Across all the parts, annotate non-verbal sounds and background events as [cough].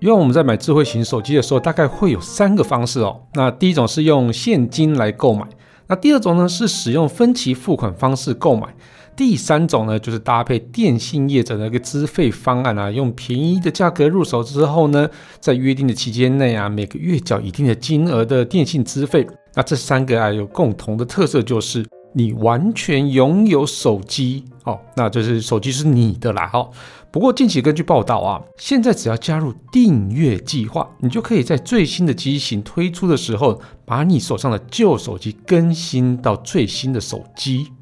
因为我们在买智慧型手机的时候，大概会有三个方式哦。那第一种是用现金来购买，那第二种呢是使用分期付款方式购买，第三种呢就是搭配电信业者的一个资费方案啊，用便宜的价格入手之后呢，在约定的期间内啊，每个月缴一定的金额的电信资费。那这三个啊有共同的特色就是。你完全拥有手机哦，那就是手机是你的啦哦。不过近期根据报道啊，现在只要加入订阅计划，你就可以在最新的机型推出的时候，把你手上的旧手机更新到最新的手机。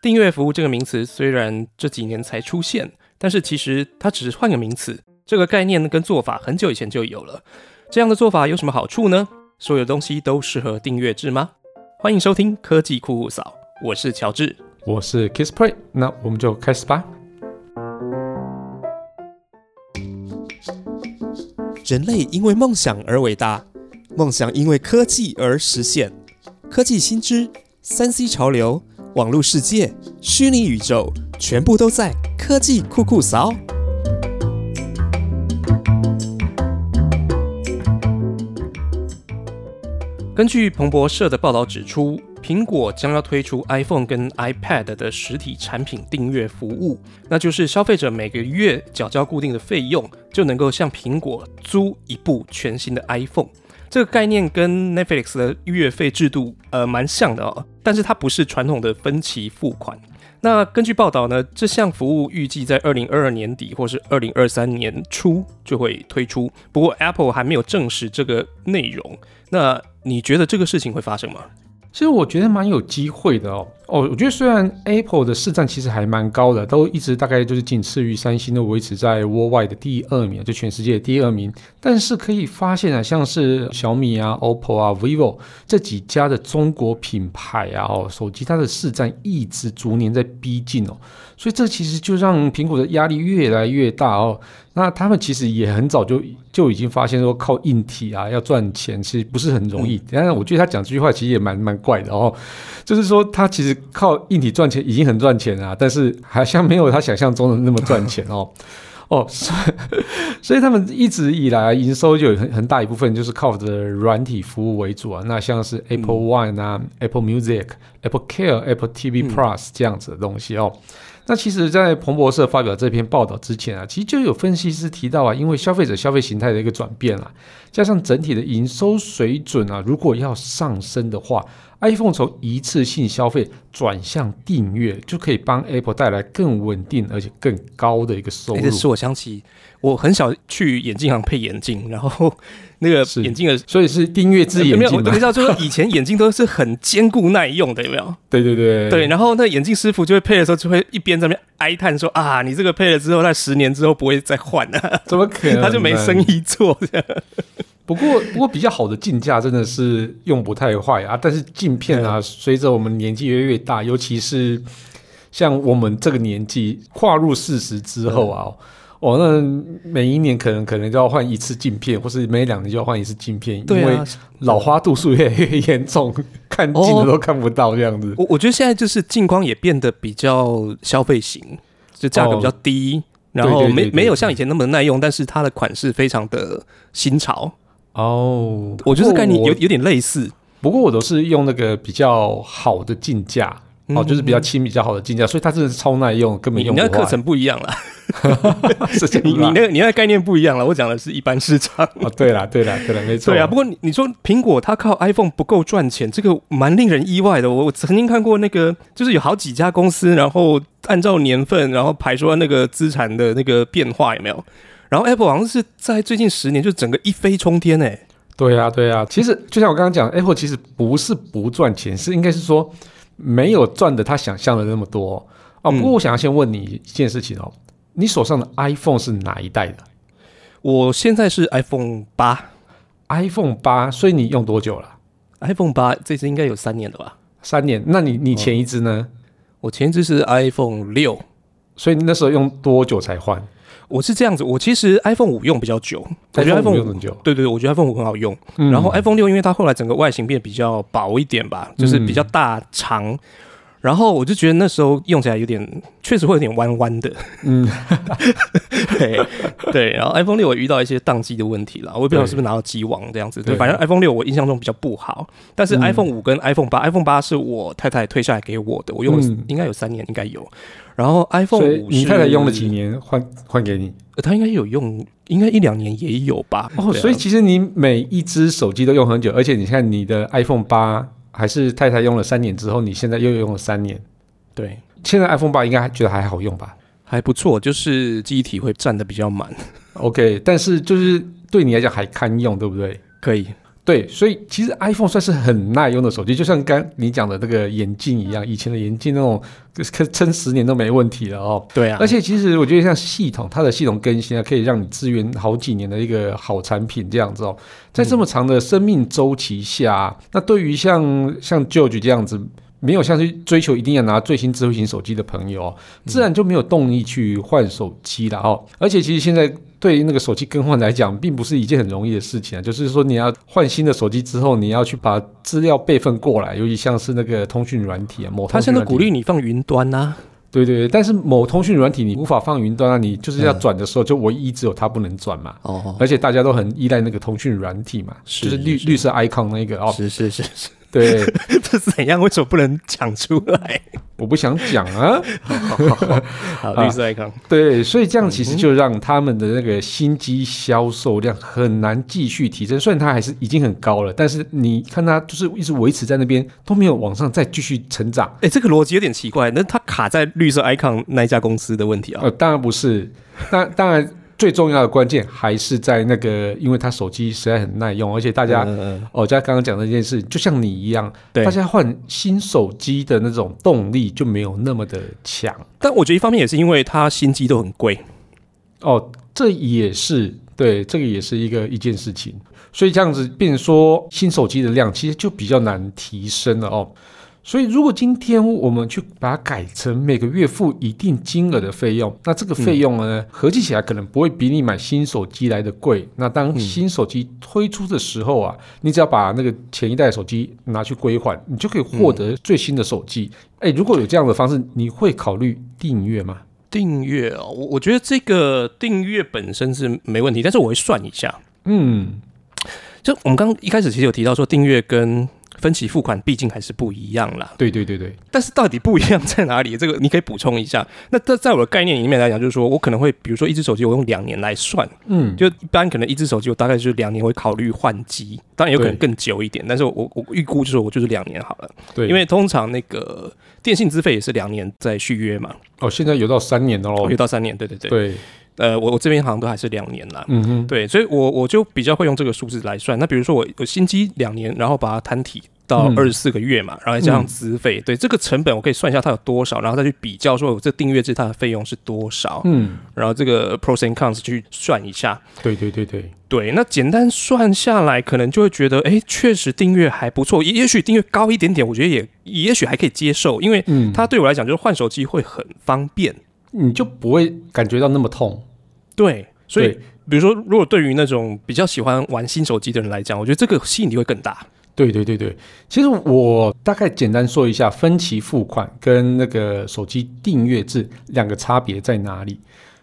订阅服务这个名词虽然这几年才出现，但是其实它只是换个名词，这个概念跟做法很久以前就有了。这样的做法有什么好处呢？所有东西都适合订阅制吗？欢迎收听科技酷酷扫。我是乔治，我是 Kissplay，那我们就开始吧。人类因为梦想而伟大，梦想因为科技而实现。科技新知、三 C 潮流、网络世界、虚拟宇宙，全部都在科技酷酷扫。根据彭博社的报道指出。苹果将要推出 iPhone 跟 iPad 的实体产品订阅服务，那就是消费者每个月缴交固定的费用，就能够向苹果租一部全新的 iPhone。这个概念跟 Netflix 的月费制度呃蛮像的哦，但是它不是传统的分期付款。那根据报道呢，这项服务预计在二零二二年底或是二零二三年初就会推出，不过 Apple 还没有证实这个内容。那你觉得这个事情会发生吗？其实我觉得蛮有机会的哦。哦，我觉得虽然 Apple 的市占其实还蛮高的，都一直大概就是仅次于三星，都维持在 Worldwide 的第二名，就全世界的第二名。但是可以发现啊，像是小米啊、OPPO 啊、vivo 这几家的中国品牌啊，哦，手机它的市占一直逐年在逼近哦。所以这其实就让苹果的压力越来越大哦。那他们其实也很早就就已经发现说，靠硬体啊要赚钱其实不是很容易。但是我觉得他讲这句话其实也蛮蛮怪的哦，就是说他其实靠硬体赚钱已经很赚钱啊，但是好像没有他想象中的那么赚钱哦。哦，所以所以他们一直以来营收就有很很大一部分就是靠着软体服务为主啊。那像是 Apple One 啊、Apple Music、Apple Care、Apple TV Plus 这样子的东西哦。那其实，在彭博社发表这篇报道之前啊，其实就有分析师提到啊，因为消费者消费形态的一个转变啊，加上整体的营收水准啊，如果要上升的话。iPhone 从一次性消费转向订阅，就可以帮 Apple 带来更稳定而且更高的一个收入。这使我想起，我很少去眼镜行配眼镜，然后那个眼镜的，所以是订阅制眼镜。你知道，就是以前眼镜都是很坚固耐用的，有没有？对对对对。然后那眼镜师傅就会配的时候，就会一边在那边哀叹说：“啊，你这个配了之后，在十年之后不会再换了，怎么可能？[laughs] 他就没生意做。”不过，不过比较好的镜架真的是用不太坏啊。但是镜片啊，随着我们年纪越来越大，尤其是像我们这个年纪跨入四十之后啊，哦，那每一年可能可能就要换一次镜片，或是每两年就要换一次镜片，因为老花度数越来越严重，看镜子都看不到这样子。我我觉得现在就是镜框也变得比较消费型，就价格比较低，然后没没有像以前那么耐用，但是它的款式非常的新潮。哦，我就是跟你有有点类似，不过我都是用那个比较好的进价，哦，就是比较轻、比较好的镜架，所以它真的是超耐用，根本用。你那课程不一样了，[laughs] 你你那你那概念不一样了。我讲的是一般市场。[laughs] 哦，对啦，对啦，对啦，没错。对啊，不过你你说苹果它靠 iPhone 不够赚钱，这个蛮令人意外的。我我曾经看过那个，就是有好几家公司，然后按照年份，然后排出那个资产的那个变化，有没有？然后 Apple 好像是在最近十年就整个一飞冲天哎，对呀对呀，其实就像我刚刚讲，Apple 其实不是不赚钱，是应该是说没有赚的他想象的那么多哦。不过我想要先问你一件事情哦，你手上的 iPhone 是哪一代的？我现在是 iPhone 八，iPhone 八，所以你用多久了？iPhone 八这支应该有三年了吧？三年？那你你前一支呢？我前一支是 iPhone 六，所以你那时候用多久才换？我是这样子，我其实 iPhone 五用比较久，我觉得 iPhone 五很久。对对，我觉得 iPhone 五很好用。然后 iPhone 六，因为它后来整个外形变比较薄一点吧，就是比较大长。然后我就觉得那时候用起来有点，确实会有点弯弯的。嗯，[laughs] 对对，然后 iPhone 六我遇到一些宕机的问题了，我也不知道是不是拿到机网这样子。对，对反正 iPhone 六我印象中比较不好，但是嗯 iPhone 五跟 iPhone 八、iPhone 八是我太太退下来给我的，我用了嗯应该有三年，应该有。然后 iPhone 五你太太用了几？年换换给你呃她应该有用，应该一两年也有吧。哦，啊所以其实你每一只手机都用很久，而且你看你的 iPhone 八还是太太用了三年之后，你现在又用了三年，对。现在 iPhone 八应该还觉得还好用吧还不错，就是记忆体会占的比较满，？OK，但是就是对你来讲还堪用，对不对？可以。对，所以其实 iPhone 算是很耐用的手机，就像刚你讲的那个眼镜一样，以前的眼镜那种可撑十年都没问题了哦。对啊，而且其实我觉得像系统，它的系统更新啊，可以让你支援好几年的一个好产品这样子哦。在这么长的生命周期下，那对于像像 George 这样子。没有像去追求一定要拿最新智慧型手机的朋友哦，自然就没有动力去换手机了哦。而且其实现在对于那个手机更换来讲，并不是一件很容易的事情啊。就是说你要换新的手机之后，你要去把资料备份过来，尤其像是那个通讯软体啊，某他现在鼓励你放云端呐、对对对，但是某通讯软体你无法放云端啊，你就是要转的时候，就唯一只有它不能转嘛。哦，而且大家都很依赖那个通讯软体嘛，是就是绿是绿色 icon 那个哦。是是是是，对，[laughs] 这是怎样？为什么不能讲出来？[laughs] 我不想讲啊。[laughs] 好，啊绿色 icon，对，所以这样其实就让他们的那个新机销售量很难继续提升。虽然它还是已经很高了，但是你看它就是一直维持在那边，都没有往上再继续成长。哎、这个逻辑有点奇怪，那它卡在绿色 icon 那一家公司的问题啊？呃，当然不是，当当然最重要的关键还是在那个，因为他手机实在很耐用，而且大家。哦，在刚刚讲的那件事，就像你一样，大家换新手机的那种动力就没有那么的强。但我觉得一方面也是因为它新机都很贵，哦，这也是对，这个也是一个一件事情。所以这样子，变成说新手机的量其实就比较难提升了哦。所以如果今天我们去把它改成每个月付一定金额的费用，那这个费用呢，合计起来可能不会比你买新手机来的贵。那当新手机推出的时候啊，你只要把那个前一代手机拿去归还，你就可以获得最新的手机。哎、如果有这样的方式，你会考虑订阅吗？订阅哦，我我觉得这个订阅本身是没问题，但是我会算一下。嗯，就我们刚刚一开始其实有提到说，订阅跟分期付款毕竟还是不一样啦。对对对对。但是到底不一样在哪里？[laughs] 这个你可以补充一下。那这在我的概念里面来讲，就是说我可能会，比如说一只手机，我用两年来算，嗯，就一般可能一只手机我大概就是两年会考虑换机，当然有可能更久一点，但是我我我预估就是我就是两年好了，对，因为通常那个电信资费也是两年在续约嘛，哦，现在有到三年的喽有。到三年，对对对，对，呃，我我这边好像都还是两年啦。嗯哼，对，所以我我就比较会用这个数字来算。那比如说我我新机两年，然后把它摊体到嗯二十四个月嘛，然后再加上资费，对这个成本我可以算一下它有多少，然后再去比较说我这订阅制它的费用是多少，嗯，然后这个 pros and cons 去算一下。对对对对，对，那简单算下来，可能就会觉得，哎，确实订阅还不错，也也许订阅高一点点，我觉得也也许还可以接受，因为嗯，它对我来讲就是换手机会很方便。你就不会感觉到那么痛。对，所以比如说，如果对于那种比较喜欢玩新手机的人来讲，我觉得这个吸引力会更大。对对对对，其实我大概简单说一下分期付款跟那个手机订阅制两个差别在哪里。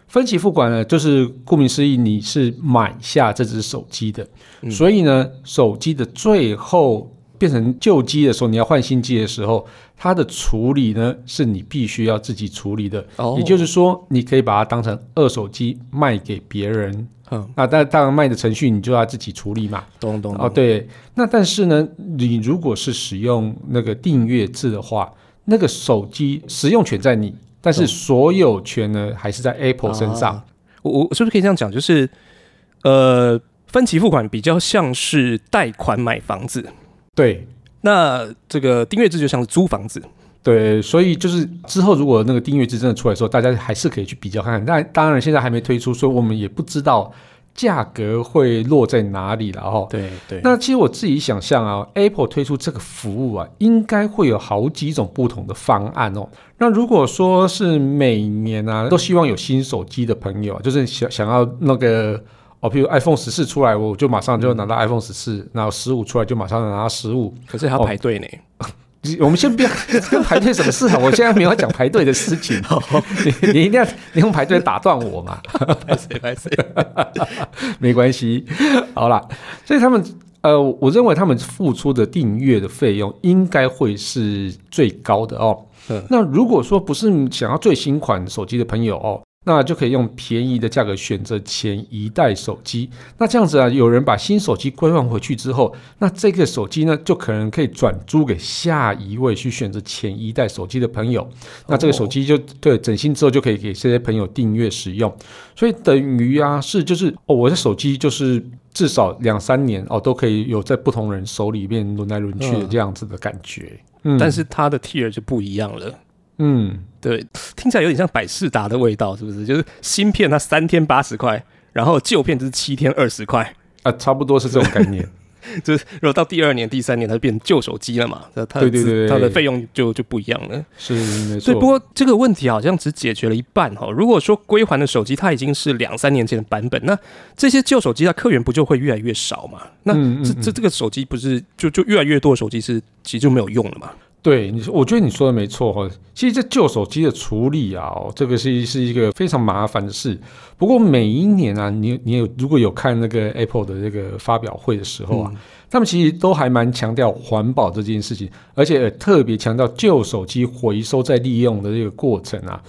分期付款呢，就是顾名思义，你是买下这只手机的，嗯所以呢，手机的最后变成旧机的时候，你要换新机的时候，它的处理呢是你必须要自己处理的。哦也就是说，你可以把它当成二手机卖给别人。嗯，那但当然卖的程序你就要自己处理嘛。懂懂哦，，对。那但是呢，你如果是使用那个订阅制的话，那个手机使用权在你，但是所有权呢还是在 Apple 身上。啊我我是不是可以这样讲？就是呃，分期付款比较像是贷款买房子，对那这个订阅制就像是租房子。对，所以就是之后如果那个订阅制真的出来的时候，大家还是可以去比较看看。但当然现在还没推出，所以我们也不知道价格会落在哪里了哈。对对那其实我自己想象啊，Apple 推出这个服务啊，应该会有好几种不同的方案哦。那如果说是每年啊都希望有新手机的朋友啊，就是想想要那个哦，比如 iPhone 十四出来，我就马上就拿到 iPhone 十四，然后十五出来就马上拿到十五，可是还要排队呢。[laughs] 我们先不要 [laughs] 跟排队什么事啊？我现在没有讲排队的事情，[laughs] 你你一定要你用排队打断我嘛？排谁排谁？没关系，好啦，所以他们呃，我认为他们付出的订阅的费用应该会是最高的哦。嗯那如果说不是想要最新款手机的朋友哦，那就可以用便宜的价格选择前一代手机。那这样子啊，有人把新手机归还回去之后，那这个手机呢，就可能可以转租给下一位去选择前一代手机的朋友。那这个手机就对整新之后就可以给这些朋友订阅使用。所以等于啊，是就是哦，我的手机就是至少两三年哦，都可以有在不同人手里面轮来轮去的嗯这样子的感觉。嗯，但是它的 tier 就不一样了。嗯，对，听起来有点像百事达的味道，是不是？就是新片它三天八十块，然后旧片就是七天二十块。啊，差不多是这种概念。[laughs] 就是如果到第二年、第三年，它就变旧手机了嘛，那它对对对对它的费用就就不一样了。是没错。对，不过这个问题好像只解决了一半哈。如果说归还的手机它已经是两三年前的版本，那这些旧手机它客源不就会越来越少嘛？那这嗯嗯这这个手机不是就就越来越多的手机是其实就没有用了嘛？对你，我觉得你说的没错哈。其实这旧手机的处理啊，哦，这个是是一个非常麻烦的事。不过每一年啊，你你有如果有看那个 Apple 的这个发表会的时候啊，嗯他们其实都还蛮强调环保这件事情，而且特别强调旧手机回收再利用的这个过程啊。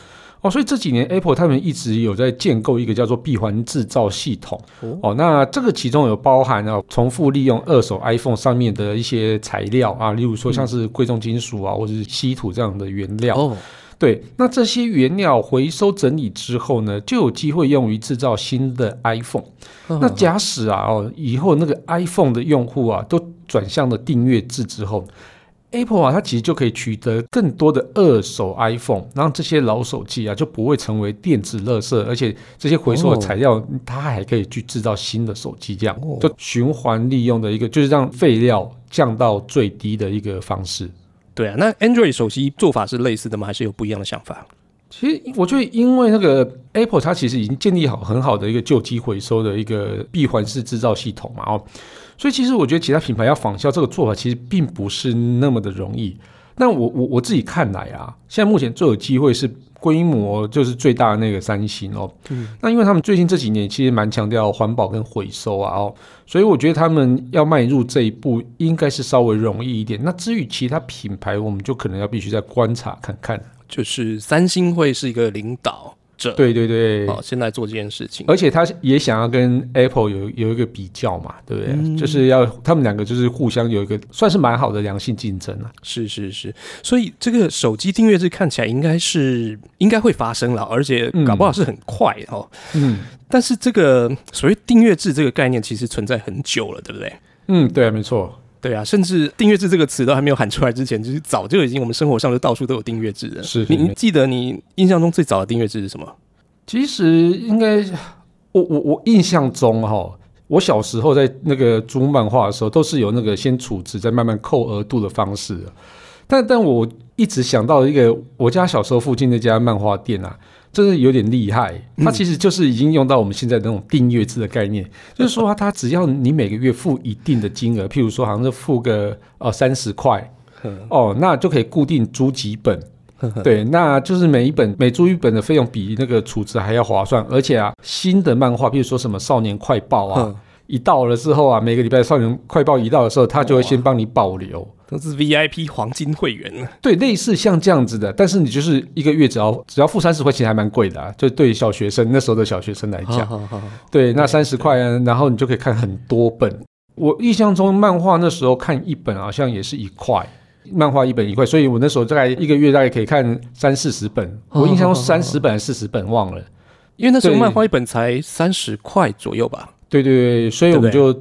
哦，所以这几年 Apple 他们一直有在建构一个叫做闭环制造系统。哦哦，那这个其中有包含了重复利用二手 iPhone 上面的一些材料啊，例如说像是贵重金属啊，或者是稀土这样的原料。哦，对，那这些原料回收整理之后呢，就有机会用于制造新的 iPhone。那嗯假使啊，哦，以后那个 iPhone 的用户啊，都转向了订阅制之后，Apple 啊，它其实就可以取得更多的二手 iPhone，让这些老手机啊就不会成为电子垃圾，而且这些回收的材料，它还可以去制造新的手机，这样哦就循环利用的一个，就是让废料降到最低的一个方式。对啊，那 Android 手机做法是类似的吗？还是有不一样的想法？其实我觉得，因为那个 Apple 它其实已经建立好很好的一个旧机回收的一个闭环式制造系统嘛，哦，所以其实我觉得其他品牌要仿效这个做法，其实并不是那么的容易。那我我我自己看来啊，现在目前最有机会是规模就是最大的那个三星哦，嗯那因为他们最近这几年其实蛮强调环保跟回收啊哦，所以我觉得他们要迈入这一步应该是稍微容易一点。那至于其他品牌，我们就可能要必须再观察看看。就是三星会是一个领导者，对对对，哦，现在做这件事情。而且他也想要跟 Apple 有有一个比较嘛，对不对？嗯就是要他们两个就是互相有一个算是蛮好的良性竞争啊。是是是，所以这个手机订阅制看起来应该是应该会发生了，而且搞不好是很快哦。嗯但是这个所谓订阅制这个概念其实存在很久了，对不对？嗯，对啊，没错。对啊，甚至订阅制这个词都还没有喊出来之前，就是早就已经我们生活上就到处都有订阅制了。是你你记得你印象中最早的订阅制是什么？其实应该，我我我印象中哈，我小时候在那个租漫画的时候，都是有那个先储值再慢慢扣额度的方式的。但但我一直想到一个我家小时候附近那家漫画店啊，真的有点厉害。它其实就是已经用到我们现在的那种订阅制的概念，[laughs] 就是说它只要你每个月付一定的金额，譬如说好像是付个呃三十块哦，那就可以固定租几本。[laughs] 对，那就是每一本每租一本的费用比那个储值还要划算，而且啊，新的漫画，譬如说什么少年快报啊，哼一到了之后啊，每个礼拜少年快报一到的时候，他就会先帮你保留。都是 VIP 黄金会员了。对，类似像这样子的，但是你就是一个月只要只要付三十块，其实还蛮贵的啊。就对小学生那时候的小学生来讲，好好好，对，那三十块啊，然后你就可以看很多本。我印象中漫画那时候看一本好像也是一块，漫画一本一块，所以我那时候大概一个月大概可以看三四十本。我印象中三十本还是四十本忘了。因为那时候漫画一本才三十块左右吧。对对对，所以我们就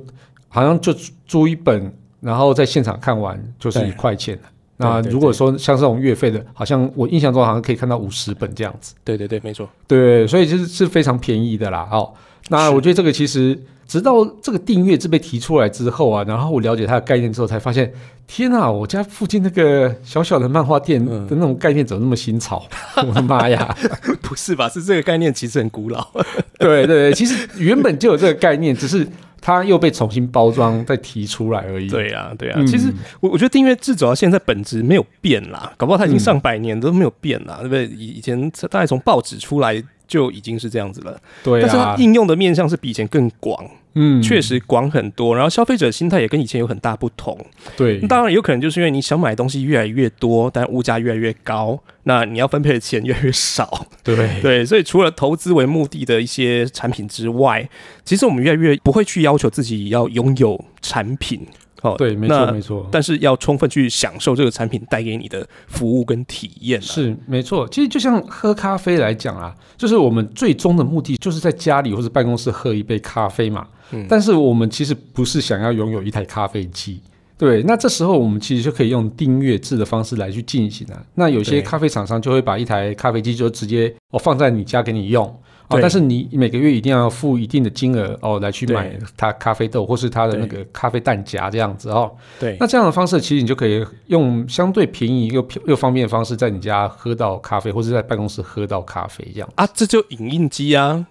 好像就租一本，然后在现场看完就是一块钱。那如果说像这种月费的，好像我印象中好像可以看到五十本这样子。对对对，没错。对，所以就是是非常便宜的啦。哦，那我觉得这个其实直到这个订阅制被提出来之后啊，然后我了解它的概念之后，才发现，天啊，我家附近那个小小的漫画店嗯的那种概念怎么那么新潮？[laughs] 我的妈呀！[laughs] 不是吧？是这个概念其实很古老。[laughs] 对对对，其实原本就有这个概念，只是它又被重新包装再提出来而已。对啊，对啊，嗯，其实我我觉得订阅制主要现在本质没有变啦，搞不好它已经上百年都没有变啦，对不对？以以前大概从报纸出来就已经是这样子了，对但是它啊，应用的面向是比以前更广，嗯确实广很多，然后消费者心态也跟以前有很大不同。对，当然有可能就是因为你想买的东西越来越多，但物价越来越高，那你要分配的钱越来越少。[laughs] 对 [laughs] 对，所以除了投资为目的的一些产品之外，其实我们越来越不会去要求自己要拥有产品。哦，对，没那错没错。但是要充分去享受这个产品带给你的服务跟体验、啊。是没错，其实就像喝咖啡来讲啊，就是我们最终的目的就是在家里或者办公室喝一杯咖啡嘛。嗯但是我们其实不是想要拥有一台咖啡机。对，那这时候我们其实就可以用订阅制的方式来去进行啊。那有些咖啡厂商就会把一台咖啡机就直接哦放在你家给你用哦，但是你每个月一定要付一定的金额哦来去对买它咖啡豆或是它的那对个咖啡蛋夹这样子哦。对那这样的方式，其实你就可以用相对便宜又又方便的方式，在你家喝到咖啡，或者在办公室喝到咖啡这样啊，这就影印机啊，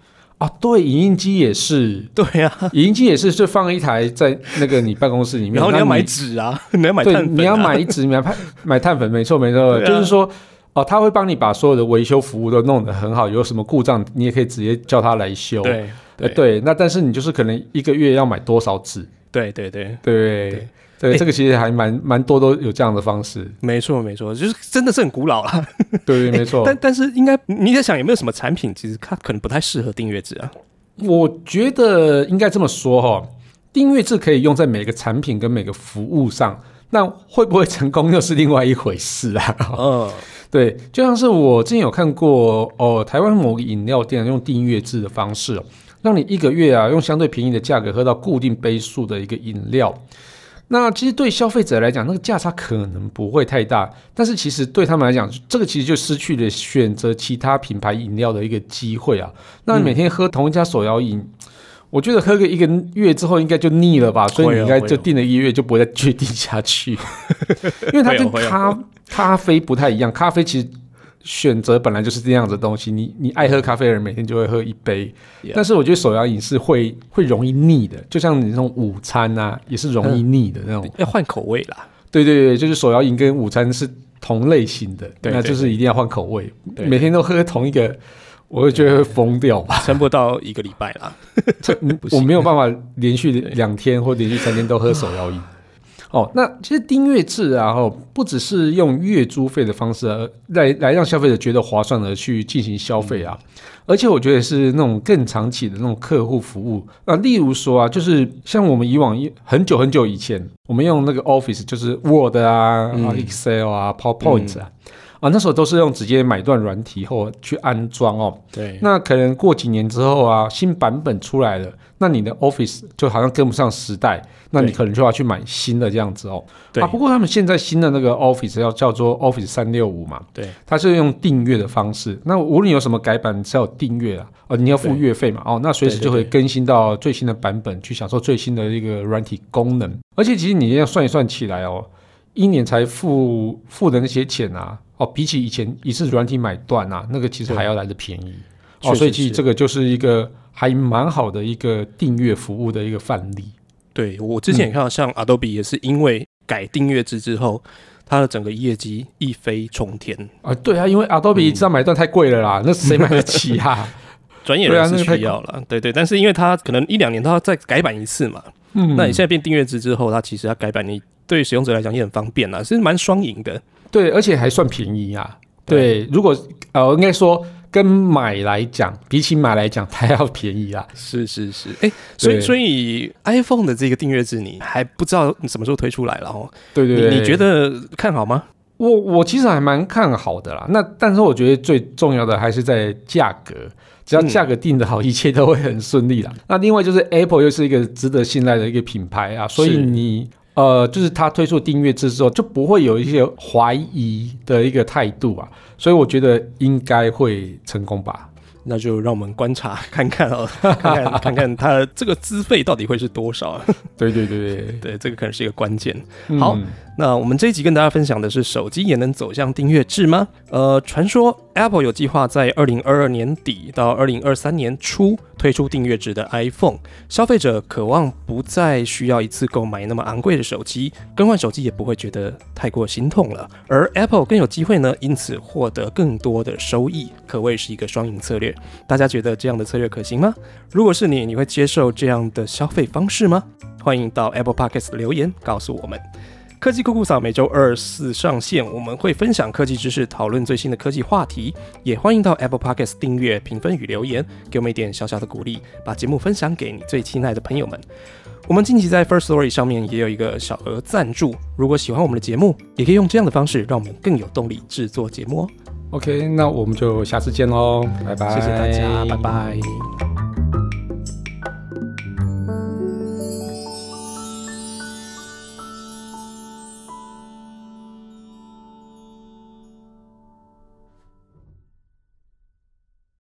啊。对，影印机也是，对啊，影印机也是，就放一台在那个你办公室里面，然后你要买纸啊，[laughs] 你要买对，碳粉、啊，你要买一支，你要买买碳粉，没错没错，啊就是说。哦，他会帮你把所有的维修服务都弄得很好，有什么故障你也可以直接叫他来修。对呃对对，那但是你就是可能一个月要买多少纸？对对对，对对对，诶这个其实还蛮蛮多都有这样的方式。没错没错，就是真的是很古老了。[laughs] 对，没错。但但是应该你在想有没有什么产品，其实它可能不太适合订阅制啊？我觉得应该这么说哈，订阅制可以用在每个产品跟每个服务上，那会不会成功又是另外一回事啊。[laughs] 嗯，[laughs] 对，就像是我之前有看过哦，台湾某个饮料店用订阅制的方式哦，让你一个月啊用相对便宜的价格喝到固定杯数的一个饮料。那其实对消费者来讲，那个价差可能不会太大，但是其实对他们来讲，这个其实就失去了选择其他品牌饮料的一个机会啊。那你每天喝同一家手摇饮，我觉得喝个一个月之后应该就腻了吧，所以你应该就订了一个月就不会再继续订下去，[laughs] 因为它跟咖咖啡不太一样，咖啡其实。选择本来就是这样子的东西，你你爱喝咖啡的人每天就会喝一杯 Yeah 但是我觉得手摇饮是会会容易腻的，就像你那种午餐啊，也是容易腻的那种。要换口味啦。对对对，就是手摇饮跟午餐是同类型的，对对那就是一定要换口味，对每天都喝同一个，我会觉得会疯掉吧。撑不到一个礼拜啦。[laughs] [laughs] 我没有办法连续两天或连续三天都喝手摇饮。哦，那其实订阅制啊，哦，不只是用月租费的方式而来来让消费者觉得划算的去进行消费啊，而且我觉得是那种更长期的那种客户服务。啊，例如说啊，就是像我们以往一很久很久以前，我们用那个 Office 就是 Word 啊、嗯。啊 Excel 啊、PowerPoint 啊。啊，那时候都是用直接买断软体后去安装哦，对，那可能过几年之后啊，新版本出来了，那你的 Office 就好像跟不上时代，那你可能就要去买新的这样子哦。对啊，不过他们现在新的那个 Office 要叫做 Office 三六五嘛，对，它是用订阅的方式。那无论有什么改版，只要有订阅啊，哦，你要付月费嘛，哦，那随时就会更新到最新的版本，去享受最新的一个软体功能。而且其实你要算一算起来哦，一年才付付的那些钱啊，哦，比起以前一次软体买断啊，那个其实对还要来的便宜。哦，所以其实这个就是一个还蛮好的一个订阅服务的一个范例。对我之前也看到，像 Adobe 也是因为改订阅制之后，它的整个业绩一飞冲天。啊，对啊，因为 Adobe 嗯知道买断太贵了啦，那谁买得起啊？[laughs] 专业人士对啊那个太需要了，对对，但是因为它可能一两年它要再改版一次嘛，嗯那你现在变订阅制之后，它其实它改版，你对使用者来讲也很方便啦，是蛮双赢的。对，而且还算便宜啊。对，如果呃，应该说跟买来讲，比起买来讲，它要便宜啊。是是是，哎、所以所以 iPhone 的这个订阅制，你还不知道什么时候推出来了哦？对对对，你你觉得看好吗？我我其实还蛮看好的啦。那但是我觉得最重要的还是在价格，只要嗯价格定得好，一切都会很顺利啦。那另外就是 Apple 又是一个值得信赖的一个品牌啊，所以你。呃，就是他推出订阅制之后，就不会有一些怀疑的一个态度啊，所以我觉得应该会成功吧。那就让我们观察看看哦，[laughs] 看看看看他这个资费到底会是多少？[laughs] 对对对对，对，这个可能是一个关键。嗯好那我们这一集跟大家分享的是，手机也能走向订阅制吗？呃，传说 Apple 有计划在二零二二年底到二零二三年初推出订阅制的 iPhone，消费者渴望不再需要一次购买那么昂贵的手机，更换手机也不会觉得太过心痛了。而 Apple 更有机会呢，因此获得更多的收益，可谓是一个双赢策略。大家觉得这样的策略可行吗？如果是你，你会接受这样的消费方式吗？欢迎到 Apple Podcast 留言告诉我们。科技酷酷嫂每周二四上线，我们会分享科技知识，讨论最新的科技话题。也欢迎到 Apple Podcast 订阅、评分与留言，给我们一点小小的鼓励，把节目分享给你最亲爱的朋友们。我们近期在 First Story 上面也有一个小额赞助，如果喜欢我们的节目，也可以用这样的方式，让我们更有动力制作节目哦。OK，那我们就下次见喽，拜拜，谢谢大家，拜拜。